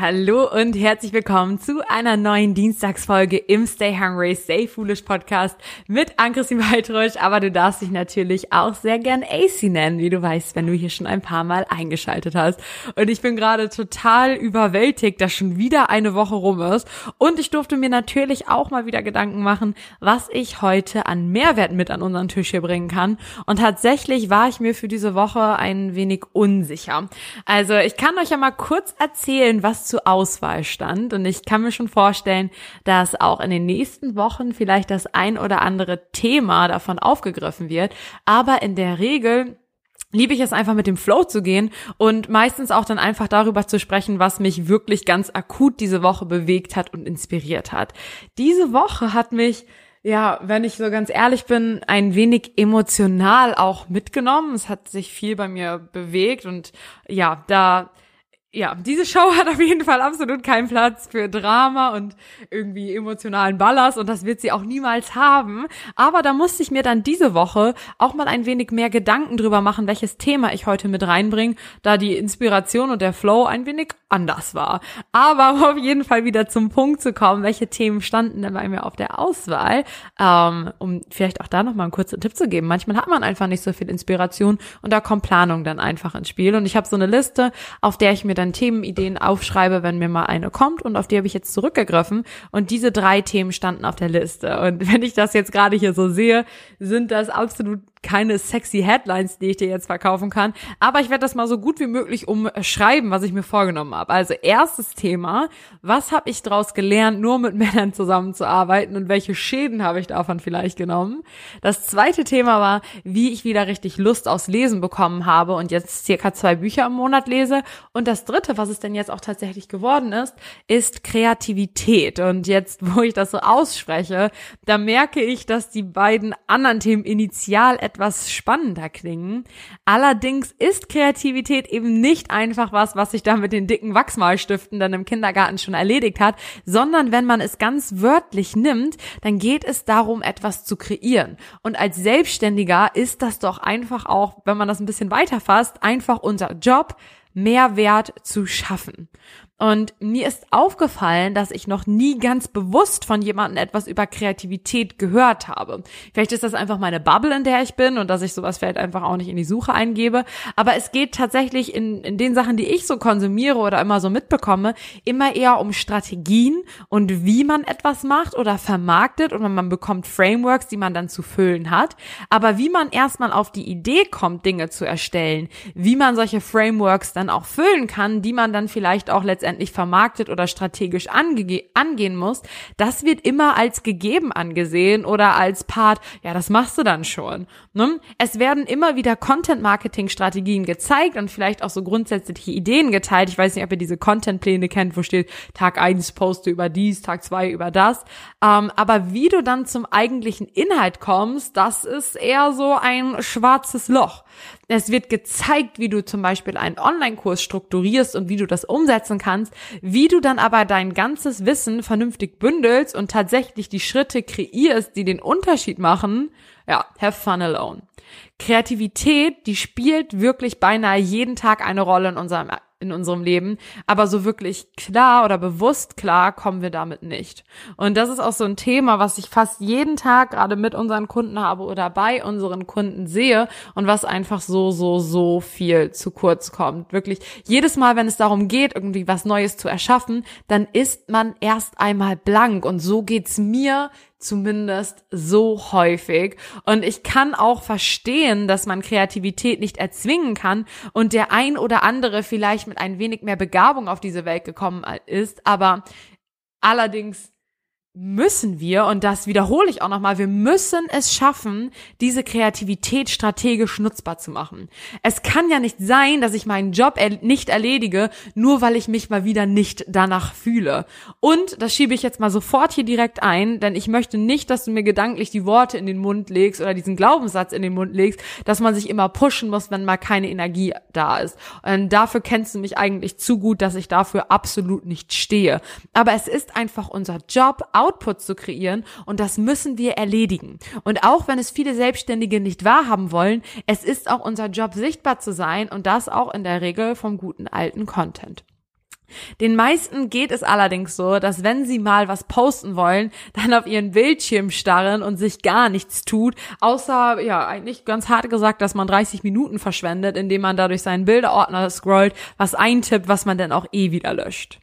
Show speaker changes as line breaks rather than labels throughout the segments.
Hallo und herzlich willkommen zu einer neuen Dienstagsfolge im Stay Hungry, Stay Foolish Podcast mit Ann-Christine Weitrusch. Aber du darfst dich natürlich auch sehr gern AC nennen, wie du weißt, wenn du hier schon ein paar Mal eingeschaltet hast. Und ich bin gerade total überwältigt, dass schon wieder eine Woche rum ist. Und ich durfte mir natürlich auch mal wieder Gedanken machen, was ich heute an Mehrwert mit an unseren Tisch hier bringen kann. Und tatsächlich war ich mir für diese Woche ein wenig unsicher. Also ich kann euch ja mal kurz erzählen, was zur Auswahl stand. Und ich kann mir schon vorstellen, dass auch in den nächsten Wochen vielleicht das ein oder andere Thema davon aufgegriffen wird. Aber in der Regel liebe ich es einfach mit dem Flow zu gehen und meistens auch dann einfach darüber zu sprechen, was mich wirklich ganz akut diese Woche bewegt hat und inspiriert hat. Diese Woche hat mich ja, wenn ich so ganz ehrlich bin, ein wenig emotional auch mitgenommen. Es hat sich viel bei mir bewegt und ja, da ja, diese Show hat auf jeden Fall absolut keinen Platz für Drama und irgendwie emotionalen Ballast und das wird sie auch niemals haben. Aber da musste ich mir dann diese Woche auch mal ein wenig mehr Gedanken drüber machen, welches Thema ich heute mit reinbringe, da die Inspiration und der Flow ein wenig anders war. Aber um auf jeden Fall wieder zum Punkt zu kommen, welche Themen standen denn bei mir auf der Auswahl, ähm, um vielleicht auch da nochmal einen kurzen Tipp zu geben. Manchmal hat man einfach nicht so viel Inspiration und da kommt Planung dann einfach ins Spiel. Und ich habe so eine Liste, auf der ich mir dann Themenideen aufschreibe, wenn mir mal eine kommt und auf die habe ich jetzt zurückgegriffen und diese drei Themen standen auf der Liste und wenn ich das jetzt gerade hier so sehe, sind das absolut keine sexy Headlines, die ich dir jetzt verkaufen kann, aber ich werde das mal so gut wie möglich umschreiben, was ich mir vorgenommen habe. Also erstes Thema, was habe ich daraus gelernt, nur mit Männern zusammenzuarbeiten und welche Schäden habe ich davon vielleicht genommen? Das zweite Thema war, wie ich wieder richtig Lust aufs Lesen bekommen habe und jetzt circa zwei Bücher im Monat lese. Und das dritte, was es denn jetzt auch tatsächlich geworden ist, ist Kreativität. Und jetzt, wo ich das so ausspreche, da merke ich, dass die beiden anderen Themen initial etwas spannender klingen. Allerdings ist Kreativität eben nicht einfach was, was sich da mit den dicken Wachsmalstiften dann im Kindergarten schon erledigt hat, sondern wenn man es ganz wörtlich nimmt, dann geht es darum, etwas zu kreieren. Und als Selbstständiger ist das doch einfach auch, wenn man das ein bisschen weiterfasst, einfach unser Job, Mehrwert zu schaffen. Und mir ist aufgefallen, dass ich noch nie ganz bewusst von jemandem etwas über Kreativität gehört habe. Vielleicht ist das einfach meine Bubble, in der ich bin und dass ich sowas vielleicht einfach auch nicht in die Suche eingebe. Aber es geht tatsächlich in, in den Sachen, die ich so konsumiere oder immer so mitbekomme, immer eher um Strategien und wie man etwas macht oder vermarktet und man bekommt Frameworks, die man dann zu füllen hat. Aber wie man erstmal auf die Idee kommt, Dinge zu erstellen, wie man solche Frameworks dann auch füllen kann, die man dann vielleicht auch letztendlich letztendlich vermarktet oder strategisch angehen muss, das wird immer als gegeben angesehen oder als Part, ja, das machst du dann schon. Ne? Es werden immer wieder Content-Marketing-Strategien gezeigt und vielleicht auch so grundsätzliche Ideen geteilt. Ich weiß nicht, ob ihr diese Content-Pläne kennt, wo steht, Tag eins poste über dies, Tag zwei über das. Ähm, aber wie du dann zum eigentlichen Inhalt kommst, das ist eher so ein schwarzes Loch. Es wird gezeigt, wie du zum Beispiel einen Online-Kurs strukturierst und wie du das umsetzen kannst, wie du dann aber dein ganzes Wissen vernünftig bündelst und tatsächlich die Schritte kreierst, die den Unterschied machen. Ja, have fun alone. Kreativität, die spielt wirklich beinahe jeden Tag eine Rolle in unserem in unserem Leben, aber so wirklich klar oder bewusst klar kommen wir damit nicht. Und das ist auch so ein Thema, was ich fast jeden Tag gerade mit unseren Kunden habe oder bei unseren Kunden sehe und was einfach so, so, so viel zu kurz kommt. Wirklich jedes Mal, wenn es darum geht, irgendwie was Neues zu erschaffen, dann ist man erst einmal blank und so geht's mir zumindest so häufig. Und ich kann auch verstehen, dass man Kreativität nicht erzwingen kann und der ein oder andere vielleicht mit ein wenig mehr Begabung auf diese Welt gekommen ist. Aber allerdings müssen wir, und das wiederhole ich auch nochmal, wir müssen es schaffen, diese Kreativität strategisch nutzbar zu machen. Es kann ja nicht sein, dass ich meinen Job er nicht erledige, nur weil ich mich mal wieder nicht danach fühle. Und das schiebe ich jetzt mal sofort hier direkt ein, denn ich möchte nicht, dass du mir gedanklich die Worte in den Mund legst oder diesen Glaubenssatz in den Mund legst, dass man sich immer pushen muss, wenn mal keine Energie da ist. Und dafür kennst du mich eigentlich zu gut, dass ich dafür absolut nicht stehe. Aber es ist einfach unser Job, Output zu kreieren und das müssen wir erledigen. Und auch wenn es viele Selbstständige nicht wahrhaben wollen, es ist auch unser Job, sichtbar zu sein und das auch in der Regel vom guten alten Content. Den meisten geht es allerdings so, dass wenn sie mal was posten wollen, dann auf ihren Bildschirm starren und sich gar nichts tut, außer, ja, eigentlich ganz hart gesagt, dass man 30 Minuten verschwendet, indem man dadurch seinen Bilderordner scrollt, was eintippt, was man dann auch eh wieder löscht.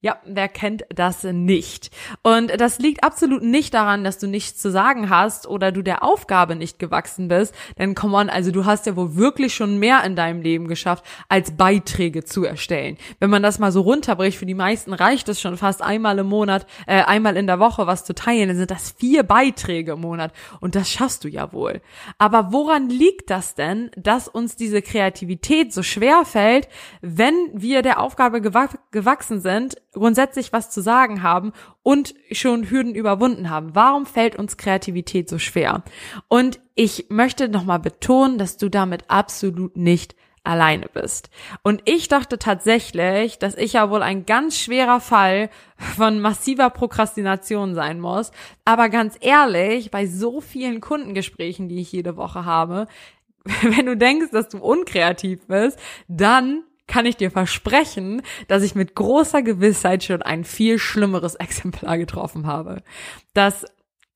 Ja, wer kennt das nicht? Und das liegt absolut nicht daran, dass du nichts zu sagen hast oder du der Aufgabe nicht gewachsen bist. Denn come on, also du hast ja wohl wirklich schon mehr in deinem Leben geschafft, als Beiträge zu erstellen. Wenn man das mal so runterbricht, für die meisten reicht es schon fast einmal im Monat, äh, einmal in der Woche was zu teilen, dann sind das vier Beiträge im Monat. Und das schaffst du ja wohl. Aber woran liegt das denn, dass uns diese Kreativität so schwer fällt, wenn wir der Aufgabe gewachsen sind, grundsätzlich was zu sagen haben und schon Hürden überwunden haben. Warum fällt uns Kreativität so schwer? Und ich möchte nochmal betonen, dass du damit absolut nicht alleine bist. Und ich dachte tatsächlich, dass ich ja wohl ein ganz schwerer Fall von massiver Prokrastination sein muss. Aber ganz ehrlich, bei so vielen Kundengesprächen, die ich jede Woche habe, wenn du denkst, dass du unkreativ bist, dann kann ich dir versprechen, dass ich mit großer Gewissheit schon ein viel schlimmeres Exemplar getroffen habe. Das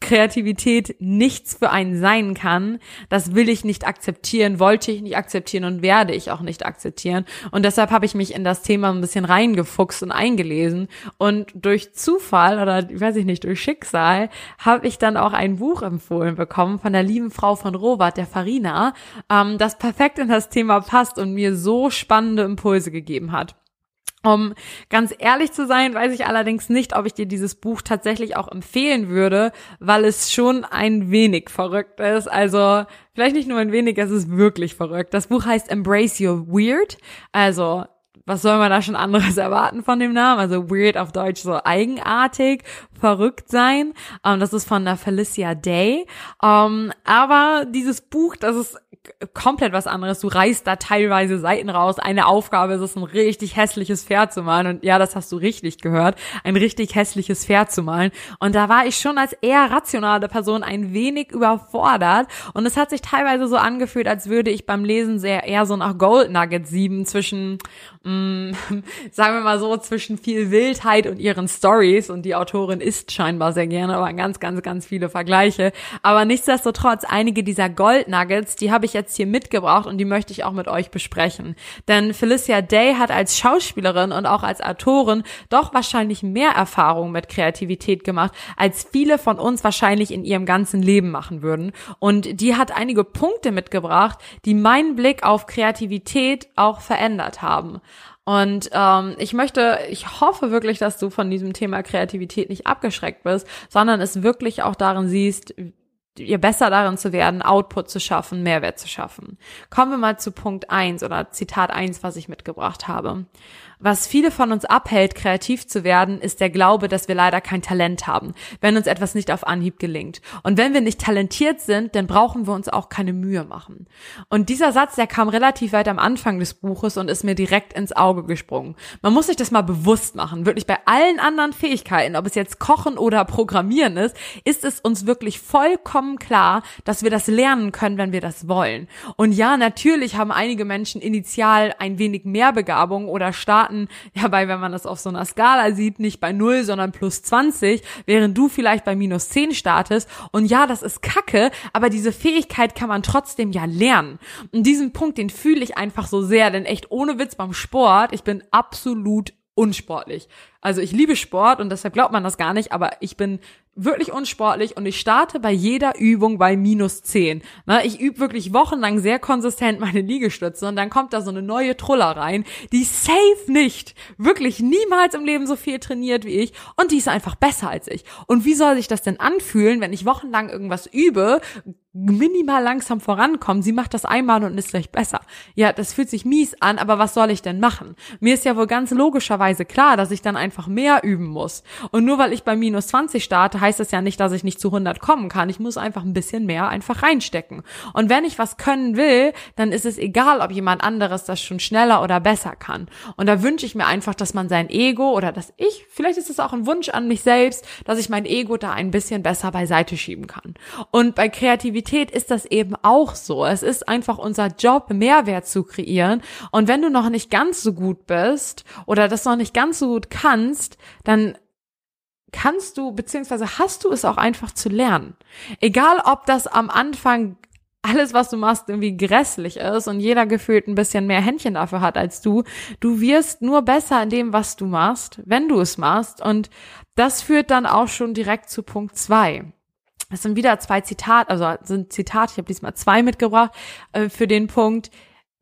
Kreativität nichts für einen sein kann, das will ich nicht akzeptieren, wollte ich nicht akzeptieren und werde ich auch nicht akzeptieren. Und deshalb habe ich mich in das Thema ein bisschen reingefuchst und eingelesen. Und durch Zufall oder weiß ich nicht, durch Schicksal habe ich dann auch ein Buch empfohlen bekommen von der lieben Frau von Robert, der Farina, ähm, das perfekt in das Thema passt und mir so spannende Impulse gegeben hat. Um ganz ehrlich zu sein, weiß ich allerdings nicht, ob ich dir dieses Buch tatsächlich auch empfehlen würde, weil es schon ein wenig verrückt ist. Also vielleicht nicht nur ein wenig, es ist wirklich verrückt. Das Buch heißt Embrace Your Weird. Also was soll man da schon anderes erwarten von dem Namen? Also weird auf Deutsch so eigenartig, verrückt sein. Um, das ist von der Felicia Day. Um, aber dieses Buch, das ist komplett was anderes. Du reißt da teilweise Seiten raus. Eine Aufgabe ist es, ein richtig hässliches Pferd zu malen. Und ja, das hast du richtig gehört. Ein richtig hässliches Pferd zu malen. Und da war ich schon als eher rationale Person ein wenig überfordert. Und es hat sich teilweise so angefühlt, als würde ich beim Lesen sehr eher so nach Gold Nugget sieben zwischen, mh, mm, sagen wir mal so, zwischen viel Wildheit und ihren Stories. Und die Autorin isst scheinbar sehr gerne, aber ganz, ganz, ganz viele Vergleiche. Aber nichtsdestotrotz, einige dieser Gold Nuggets, die habe ich ich jetzt hier mitgebracht und die möchte ich auch mit euch besprechen. Denn Felicia Day hat als Schauspielerin und auch als Autorin doch wahrscheinlich mehr Erfahrung mit Kreativität gemacht, als viele von uns wahrscheinlich in ihrem ganzen Leben machen würden. Und die hat einige Punkte mitgebracht, die meinen Blick auf Kreativität auch verändert haben. Und ähm, ich möchte, ich hoffe wirklich, dass du von diesem Thema Kreativität nicht abgeschreckt bist, sondern es wirklich auch darin siehst, ihr besser darin zu werden, Output zu schaffen, Mehrwert zu schaffen. Kommen wir mal zu Punkt eins oder Zitat eins, was ich mitgebracht habe. Was viele von uns abhält, kreativ zu werden, ist der Glaube, dass wir leider kein Talent haben, wenn uns etwas nicht auf Anhieb gelingt. Und wenn wir nicht talentiert sind, dann brauchen wir uns auch keine Mühe machen. Und dieser Satz, der kam relativ weit am Anfang des Buches und ist mir direkt ins Auge gesprungen. Man muss sich das mal bewusst machen. Wirklich bei allen anderen Fähigkeiten, ob es jetzt Kochen oder Programmieren ist, ist es uns wirklich vollkommen klar, dass wir das lernen können, wenn wir das wollen. Und ja, natürlich haben einige Menschen initial ein wenig mehr Begabung oder starten Daten, ja, bei, wenn man das auf so einer Skala sieht, nicht bei 0, sondern plus 20, während du vielleicht bei minus 10 startest. Und ja, das ist kacke, aber diese Fähigkeit kann man trotzdem ja lernen. Und diesen Punkt, den fühle ich einfach so sehr, denn echt ohne Witz beim Sport, ich bin absolut unsportlich. Also ich liebe Sport und deshalb glaubt man das gar nicht, aber ich bin wirklich unsportlich und ich starte bei jeder Übung bei minus zehn. Na, ich übe wirklich wochenlang sehr konsistent meine Liegestütze und dann kommt da so eine neue Truller rein, die safe nicht, wirklich niemals im Leben so viel trainiert wie ich und die ist einfach besser als ich. Und wie soll sich das denn anfühlen, wenn ich wochenlang irgendwas übe, minimal langsam vorankommen. Sie macht das einmal und ist gleich besser. Ja, das fühlt sich mies an, aber was soll ich denn machen? Mir ist ja wohl ganz logischerweise klar, dass ich dann einfach mehr üben muss. Und nur weil ich bei minus 20 starte, heißt das ja nicht, dass ich nicht zu 100 kommen kann. Ich muss einfach ein bisschen mehr einfach reinstecken. Und wenn ich was können will, dann ist es egal, ob jemand anderes das schon schneller oder besser kann. Und da wünsche ich mir einfach, dass man sein Ego oder dass ich, vielleicht ist es auch ein Wunsch an mich selbst, dass ich mein Ego da ein bisschen besser beiseite schieben kann. Und bei Kreativität Kreativität ist das eben auch so. Es ist einfach unser Job, Mehrwert zu kreieren. Und wenn du noch nicht ganz so gut bist oder das noch nicht ganz so gut kannst, dann kannst du, beziehungsweise hast du es auch einfach zu lernen. Egal, ob das am Anfang alles, was du machst, irgendwie grässlich ist und jeder gefühlt ein bisschen mehr Händchen dafür hat als du. Du wirst nur besser in dem, was du machst, wenn du es machst. Und das führt dann auch schon direkt zu Punkt zwei. Das sind wieder zwei Zitate, also sind Zitate, ich habe diesmal zwei mitgebracht, äh, für den Punkt,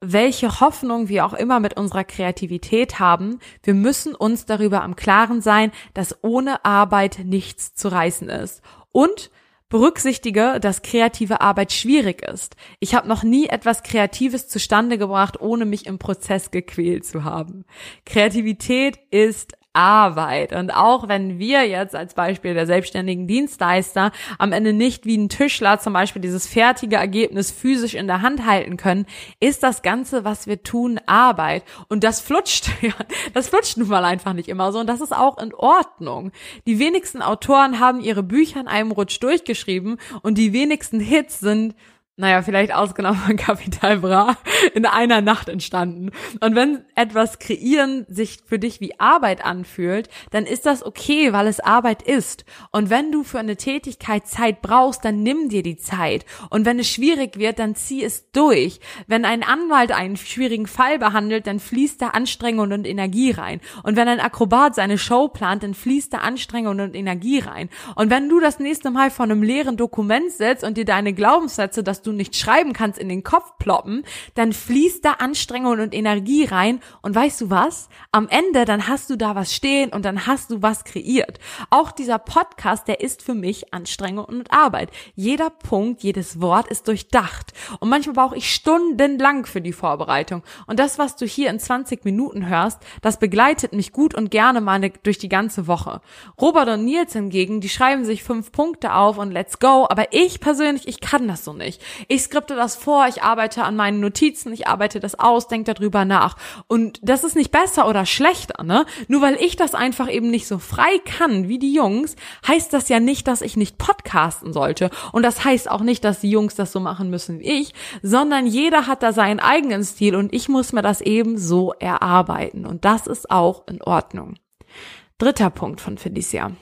welche Hoffnung wir auch immer mit unserer Kreativität haben, wir müssen uns darüber am Klaren sein, dass ohne Arbeit nichts zu reißen ist. Und Berücksichtige, dass kreative Arbeit schwierig ist. Ich habe noch nie etwas Kreatives zustande gebracht, ohne mich im Prozess gequält zu haben. Kreativität ist Arbeit. Und auch wenn wir jetzt als Beispiel der selbstständigen Dienstleister am Ende nicht wie ein Tischler zum Beispiel dieses fertige Ergebnis physisch in der Hand halten können, ist das Ganze, was wir tun, Arbeit. Und das flutscht, ja, das flutscht nun mal einfach nicht immer so. Und das ist auch in Ordnung. Die wenigsten Autoren haben ihre Bücher in einem Rutsch durchgeschrieben und die wenigsten Hits sind naja, vielleicht ausgenommen von Capital Bra, in einer Nacht entstanden. Und wenn etwas kreieren sich für dich wie Arbeit anfühlt, dann ist das okay, weil es Arbeit ist. Und wenn du für eine Tätigkeit Zeit brauchst, dann nimm dir die Zeit. Und wenn es schwierig wird, dann zieh es durch. Wenn ein Anwalt einen schwierigen Fall behandelt, dann fließt da Anstrengung und Energie rein. Und wenn ein Akrobat seine Show plant, dann fließt da Anstrengung und Energie rein. Und wenn du das nächste Mal vor einem leeren Dokument sitzt und dir deine Glaubenssätze, dass du du nicht schreiben kannst, in den Kopf ploppen, dann fließt da Anstrengung und Energie rein und weißt du was? Am Ende, dann hast du da was stehen und dann hast du was kreiert. Auch dieser Podcast, der ist für mich Anstrengung und Arbeit. Jeder Punkt, jedes Wort ist durchdacht. Und manchmal brauche ich stundenlang für die Vorbereitung. Und das, was du hier in 20 Minuten hörst, das begleitet mich gut und gerne mal durch die ganze Woche. Robert und Nils hingegen, die schreiben sich fünf Punkte auf und let's go. Aber ich persönlich, ich kann das so nicht. Ich skripte das vor, ich arbeite an meinen Notizen, ich arbeite das aus, denke darüber nach. Und das ist nicht besser oder schlechter, ne? Nur weil ich das einfach eben nicht so frei kann wie die Jungs, heißt das ja nicht, dass ich nicht podcasten sollte. Und das heißt auch nicht, dass die Jungs das so machen müssen wie ich, sondern jeder hat da seinen eigenen Stil und ich muss mir das eben so erarbeiten. Und das ist auch in Ordnung. Dritter Punkt von Felicia.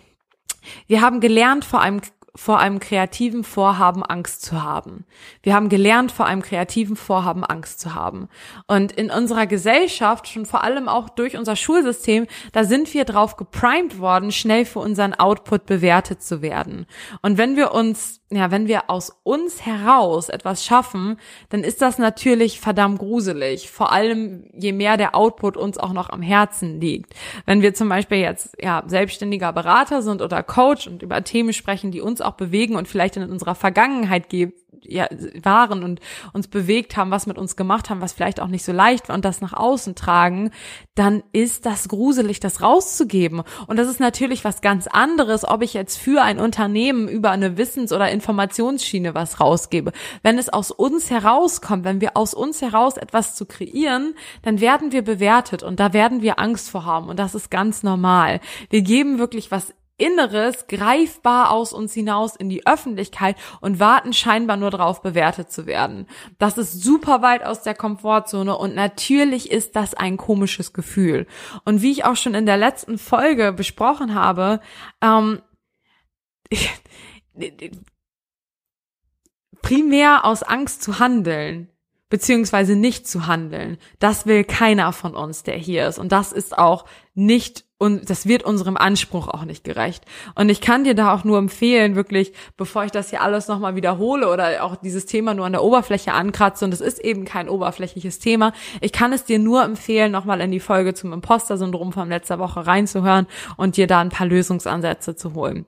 Wir haben gelernt, vor allem vor einem kreativen Vorhaben Angst zu haben. Wir haben gelernt, vor einem kreativen Vorhaben Angst zu haben. Und in unserer Gesellschaft, schon vor allem auch durch unser Schulsystem, da sind wir drauf geprimed worden, schnell für unseren Output bewertet zu werden. Und wenn wir uns, ja, wenn wir aus uns heraus etwas schaffen, dann ist das natürlich verdammt gruselig. Vor allem, je mehr der Output uns auch noch am Herzen liegt. Wenn wir zum Beispiel jetzt, ja, selbstständiger Berater sind oder Coach und über Themen sprechen, die uns auch bewegen und vielleicht in unserer Vergangenheit ja, waren und uns bewegt haben, was mit uns gemacht haben, was vielleicht auch nicht so leicht war und das nach außen tragen, dann ist das gruselig, das rauszugeben. Und das ist natürlich was ganz anderes, ob ich jetzt für ein Unternehmen über eine Wissens- oder Informationsschiene was rausgebe. Wenn es aus uns herauskommt, wenn wir aus uns heraus etwas zu kreieren, dann werden wir bewertet und da werden wir Angst vor haben und das ist ganz normal. Wir geben wirklich was Inneres greifbar aus uns hinaus in die Öffentlichkeit und warten scheinbar nur darauf, bewertet zu werden. Das ist super weit aus der Komfortzone und natürlich ist das ein komisches Gefühl. Und wie ich auch schon in der letzten Folge besprochen habe, ähm, primär aus Angst zu handeln beziehungsweise nicht zu handeln. Das will keiner von uns, der hier ist. Und das ist auch nicht und das wird unserem Anspruch auch nicht gerecht. Und ich kann dir da auch nur empfehlen, wirklich, bevor ich das hier alles nochmal wiederhole oder auch dieses Thema nur an der Oberfläche ankratze, und es ist eben kein oberflächliches Thema, ich kann es dir nur empfehlen, nochmal in die Folge zum Imposter-Syndrom von letzter Woche reinzuhören und dir da ein paar Lösungsansätze zu holen.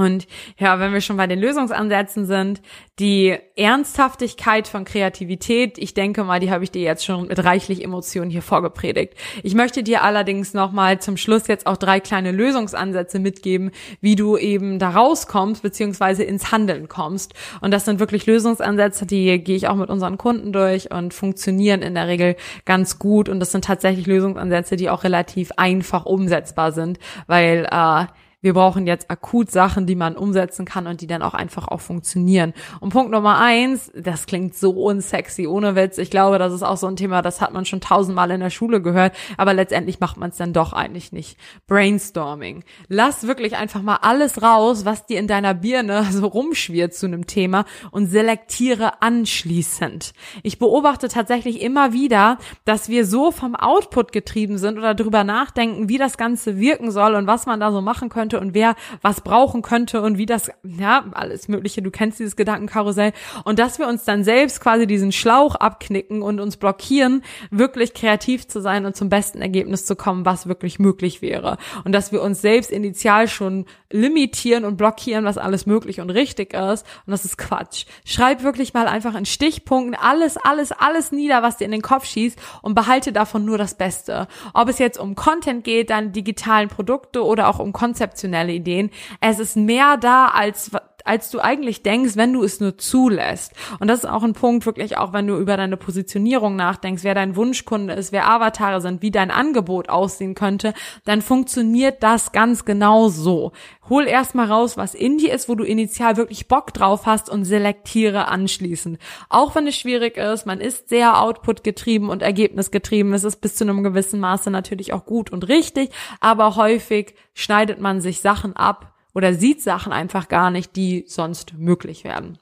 Und ja, wenn wir schon bei den Lösungsansätzen sind, die Ernsthaftigkeit von Kreativität, ich denke mal, die habe ich dir jetzt schon mit reichlich Emotionen hier vorgepredigt. Ich möchte dir allerdings nochmal zum Schluss jetzt auch drei kleine Lösungsansätze mitgeben, wie du eben da rauskommst, beziehungsweise ins Handeln kommst. Und das sind wirklich Lösungsansätze, die gehe ich auch mit unseren Kunden durch und funktionieren in der Regel ganz gut. Und das sind tatsächlich Lösungsansätze, die auch relativ einfach umsetzbar sind, weil äh, wir brauchen jetzt akut Sachen, die man umsetzen kann und die dann auch einfach auch funktionieren. Und Punkt Nummer eins, das klingt so unsexy, ohne Witz. Ich glaube, das ist auch so ein Thema, das hat man schon tausendmal in der Schule gehört, aber letztendlich macht man es dann doch eigentlich nicht. Brainstorming. Lass wirklich einfach mal alles raus, was dir in deiner Birne so rumschwirrt zu einem Thema und selektiere anschließend. Ich beobachte tatsächlich immer wieder, dass wir so vom Output getrieben sind oder darüber nachdenken, wie das Ganze wirken soll und was man da so machen könnte könnte und wer was brauchen könnte und wie das, ja, alles Mögliche, du kennst dieses Gedankenkarussell. Und dass wir uns dann selbst quasi diesen Schlauch abknicken und uns blockieren, wirklich kreativ zu sein und zum besten Ergebnis zu kommen, was wirklich möglich wäre. Und dass wir uns selbst initial schon limitieren und blockieren, was alles möglich und richtig ist. Und das ist Quatsch. Schreib wirklich mal einfach in Stichpunkten alles, alles, alles nieder, was dir in den Kopf schießt und behalte davon nur das Beste. Ob es jetzt um Content geht, deine digitalen Produkte oder auch um Konzepte konzeptionelle Ideen. Es ist mehr da, als als du eigentlich denkst, wenn du es nur zulässt. Und das ist auch ein Punkt, wirklich auch, wenn du über deine Positionierung nachdenkst, wer dein Wunschkunde ist, wer Avatare sind, wie dein Angebot aussehen könnte, dann funktioniert das ganz genau so. Hol erstmal raus, was in dir ist, wo du initial wirklich Bock drauf hast und selektiere anschließend. Auch wenn es schwierig ist, man ist sehr Output getrieben und Ergebnis getrieben. Es ist bis zu einem gewissen Maße natürlich auch gut und richtig, aber häufig schneidet man sich Sachen ab, oder sieht Sachen einfach gar nicht, die sonst möglich werden.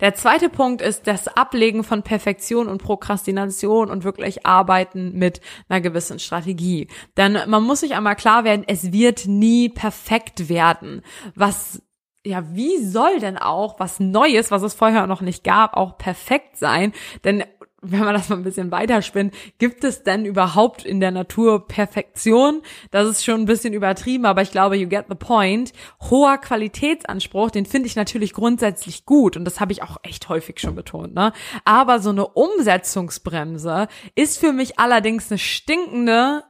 Der zweite Punkt ist das Ablegen von Perfektion und Prokrastination und wirklich arbeiten mit einer gewissen Strategie. Denn man muss sich einmal klar werden, es wird nie perfekt werden. Was ja, wie soll denn auch was Neues, was es vorher noch nicht gab, auch perfekt sein? Denn wenn man das mal ein bisschen weiterspinnt, gibt es denn überhaupt in der Natur Perfektion? Das ist schon ein bisschen übertrieben, aber ich glaube, you get the point. Hoher Qualitätsanspruch, den finde ich natürlich grundsätzlich gut und das habe ich auch echt häufig schon betont, ne? Aber so eine Umsetzungsbremse ist für mich allerdings eine stinkende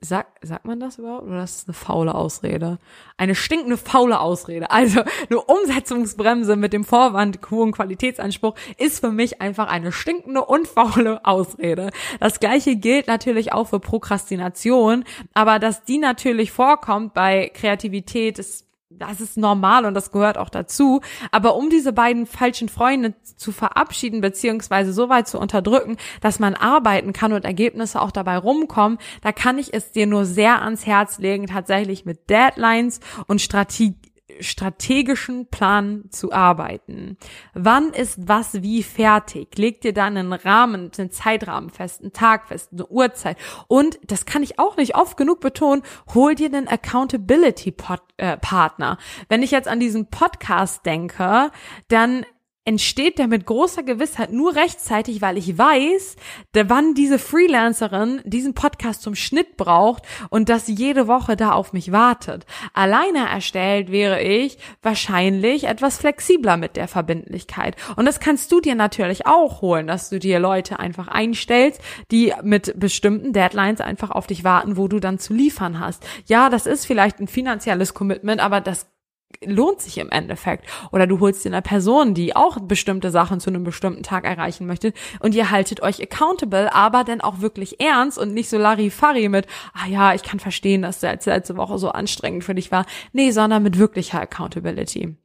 Sag, sagt man das überhaupt? Oder das ist eine faule Ausrede? Eine stinkende faule Ausrede. Also eine Umsetzungsbremse mit dem Vorwand hohen Qualitätsanspruch ist für mich einfach eine stinkende und faule Ausrede. Das gleiche gilt natürlich auch für Prokrastination, aber dass die natürlich vorkommt bei Kreativität, ist das ist normal und das gehört auch dazu. Aber um diese beiden falschen Freunde zu verabschieden beziehungsweise so weit zu unterdrücken, dass man arbeiten kann und Ergebnisse auch dabei rumkommen, da kann ich es dir nur sehr ans Herz legen, tatsächlich mit Deadlines und Strategie strategischen Plan zu arbeiten. Wann ist was wie fertig? Leg dir da einen Rahmen, einen Zeitrahmen fest, einen Tag fest, eine Uhrzeit. Und das kann ich auch nicht oft genug betonen, hol dir einen Accountability äh, Partner. Wenn ich jetzt an diesen Podcast denke, dann entsteht der mit großer Gewissheit nur rechtzeitig, weil ich weiß, wann diese Freelancerin diesen Podcast zum Schnitt braucht und dass jede Woche da auf mich wartet. Alleine erstellt wäre ich wahrscheinlich etwas flexibler mit der Verbindlichkeit. Und das kannst du dir natürlich auch holen, dass du dir Leute einfach einstellst, die mit bestimmten Deadlines einfach auf dich warten, wo du dann zu liefern hast. Ja, das ist vielleicht ein finanzielles Commitment, aber das lohnt sich im Endeffekt. Oder du holst dir eine Person, die auch bestimmte Sachen zu einem bestimmten Tag erreichen möchte und ihr haltet euch accountable, aber dann auch wirklich ernst und nicht so Larifari mit, ah ja, ich kann verstehen, dass der letzte Woche so anstrengend für dich war. Nee, sondern mit wirklicher Accountability.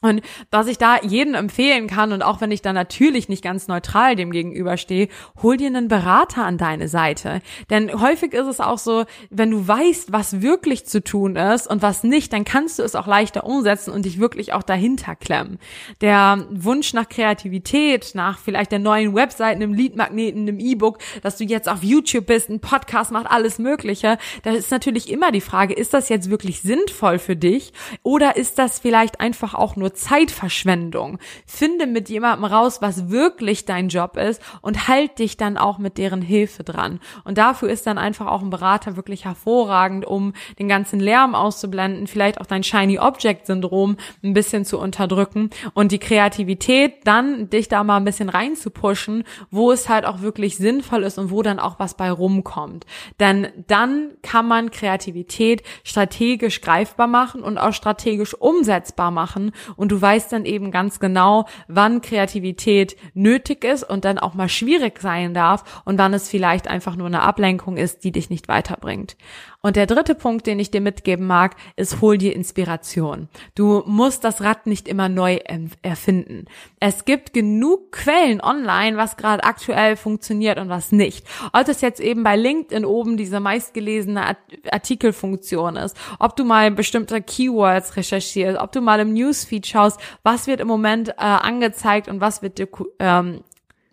Und was ich da jedem empfehlen kann, und auch wenn ich da natürlich nicht ganz neutral dem gegenüberstehe, hol dir einen Berater an deine Seite. Denn häufig ist es auch so, wenn du weißt, was wirklich zu tun ist und was nicht, dann kannst du es auch leichter umsetzen und dich wirklich auch dahinter klemmen. Der Wunsch nach Kreativität, nach vielleicht der neuen Webseite, einem Leadmagneten, einem E-Book, dass du jetzt auf YouTube bist, ein Podcast macht, alles Mögliche, da ist natürlich immer die Frage, ist das jetzt wirklich sinnvoll für dich oder ist das vielleicht einfach auch nur nur Zeitverschwendung. Finde mit jemandem raus, was wirklich dein Job ist und halt dich dann auch mit deren Hilfe dran. Und dafür ist dann einfach auch ein Berater wirklich hervorragend, um den ganzen Lärm auszublenden, vielleicht auch dein Shiny Object Syndrom ein bisschen zu unterdrücken und die Kreativität dann dich da mal ein bisschen rein zu pushen, wo es halt auch wirklich sinnvoll ist und wo dann auch was bei rumkommt. Denn dann kann man Kreativität strategisch greifbar machen und auch strategisch umsetzbar machen und du weißt dann eben ganz genau, wann Kreativität nötig ist und dann auch mal schwierig sein darf und wann es vielleicht einfach nur eine Ablenkung ist, die dich nicht weiterbringt. Und der dritte Punkt, den ich dir mitgeben mag, ist, hol dir Inspiration. Du musst das Rad nicht immer neu erfinden. Es gibt genug Quellen online, was gerade aktuell funktioniert und was nicht. Ob das jetzt eben bei LinkedIn oben diese meistgelesene Artikelfunktion ist, ob du mal bestimmte Keywords recherchierst, ob du mal im Newsfeed schaust, was wird im Moment äh, angezeigt und was wird ähm,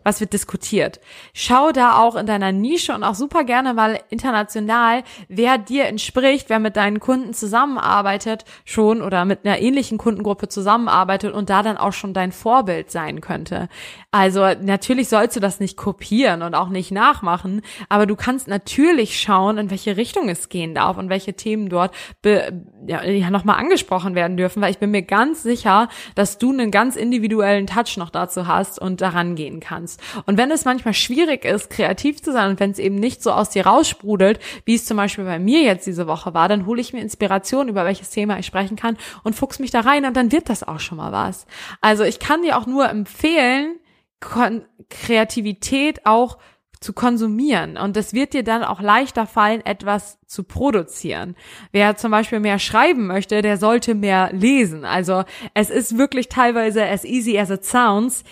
was wird diskutiert. Schau da auch in deiner Nische und auch super gerne mal international, wer dir entspricht, wer mit deinen Kunden zusammenarbeitet schon oder mit einer ähnlichen Kundengruppe zusammenarbeitet und da dann auch schon dein Vorbild sein könnte. Also natürlich sollst du das nicht kopieren und auch nicht nachmachen, aber du kannst natürlich schauen, in welche Richtung es gehen darf und welche Themen dort ja nochmal angesprochen werden dürfen, weil ich bin mir ganz sicher, dass du einen ganz individuellen Touch noch dazu hast und daran gehen kannst kannst. Und wenn es manchmal schwierig ist, kreativ zu sein und wenn es eben nicht so aus dir raussprudelt, wie es zum Beispiel bei mir jetzt diese Woche war, dann hole ich mir Inspiration, über welches Thema ich sprechen kann und fuchs mich da rein und dann wird das auch schon mal was. Also ich kann dir auch nur empfehlen, Kon Kreativität auch zu konsumieren. Und es wird dir dann auch leichter fallen, etwas zu produzieren. Wer zum Beispiel mehr schreiben möchte, der sollte mehr lesen. Also es ist wirklich teilweise as easy as it sounds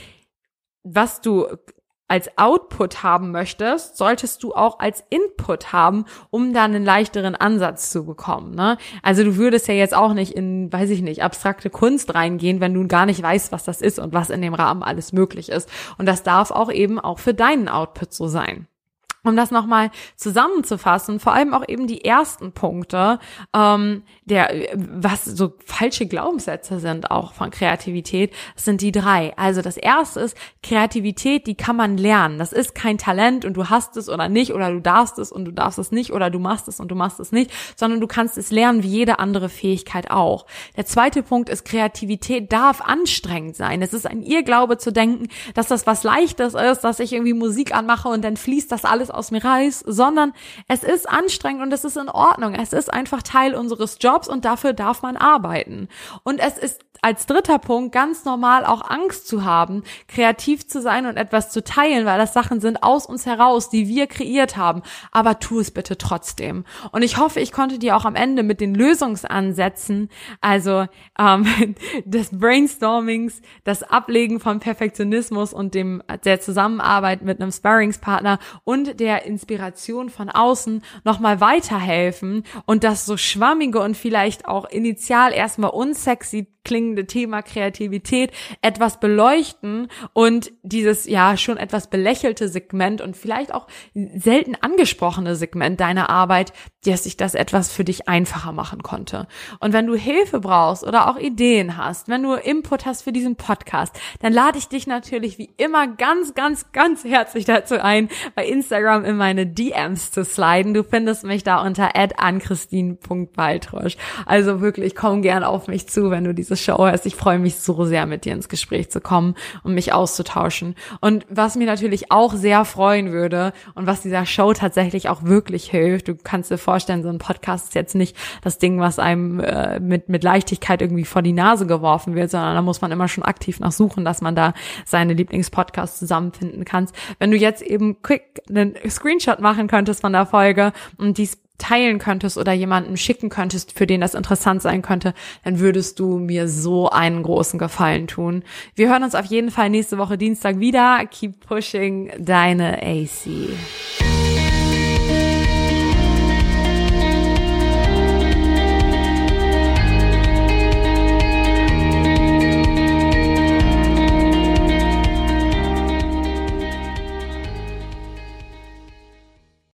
was du als Output haben möchtest, solltest du auch als Input haben, um da einen leichteren Ansatz zu bekommen. Ne? Also du würdest ja jetzt auch nicht in, weiß ich nicht, abstrakte Kunst reingehen, wenn du gar nicht weißt, was das ist und was in dem Rahmen alles möglich ist. Und das darf auch eben auch für deinen Output so sein um das nochmal zusammenzufassen, vor allem auch eben die ersten Punkte, ähm, der, was so falsche Glaubenssätze sind auch von Kreativität, sind die drei. Also das erste ist, Kreativität, die kann man lernen. Das ist kein Talent und du hast es oder nicht oder du darfst es und du darfst es nicht oder du machst es und du machst es nicht, sondern du kannst es lernen wie jede andere Fähigkeit auch. Der zweite Punkt ist, Kreativität darf anstrengend sein. Es ist ein Irrglaube zu denken, dass das was Leichtes ist, dass ich irgendwie Musik anmache und dann fließt das alles aus mir raus, sondern es ist anstrengend und es ist in Ordnung. Es ist einfach Teil unseres Jobs und dafür darf man arbeiten. Und es ist als dritter Punkt ganz normal auch Angst zu haben, kreativ zu sein und etwas zu teilen, weil das Sachen sind aus uns heraus, die wir kreiert haben. Aber tu es bitte trotzdem. Und ich hoffe, ich konnte dir auch am Ende mit den Lösungsansätzen, also ähm, des Brainstormings, das Ablegen von Perfektionismus und dem der Zusammenarbeit mit einem Sparringspartner und der Inspiration von außen nochmal weiterhelfen und das so schwammige und vielleicht auch initial erstmal unsexy klingende Thema Kreativität etwas beleuchten und dieses ja schon etwas belächelte Segment und vielleicht auch selten angesprochene Segment deiner Arbeit, dass sich das etwas für dich einfacher machen konnte. Und wenn du Hilfe brauchst oder auch Ideen hast, wenn du Input hast für diesen Podcast, dann lade ich dich natürlich wie immer ganz, ganz, ganz herzlich dazu ein, bei Instagram in meine DMs zu sliden. Du findest mich da unter anchristine.baltrosch. Also wirklich, komm gern auf mich zu, wenn du diese Show hörst. Ich freue mich so sehr, mit dir ins Gespräch zu kommen und mich auszutauschen. Und was mir natürlich auch sehr freuen würde und was dieser Show tatsächlich auch wirklich hilft, du kannst dir vorstellen, so ein Podcast ist jetzt nicht das Ding, was einem äh, mit, mit Leichtigkeit irgendwie vor die Nase geworfen wird, sondern da muss man immer schon aktiv nach suchen, dass man da seine Lieblingspodcasts zusammenfinden kann. Wenn du jetzt eben quick einen Screenshot machen könntest von der Folge und dies teilen könntest oder jemanden schicken könntest, für den das interessant sein könnte, dann würdest du mir so einen großen Gefallen tun. Wir hören uns auf jeden Fall nächste Woche Dienstag wieder. Keep pushing, deine AC.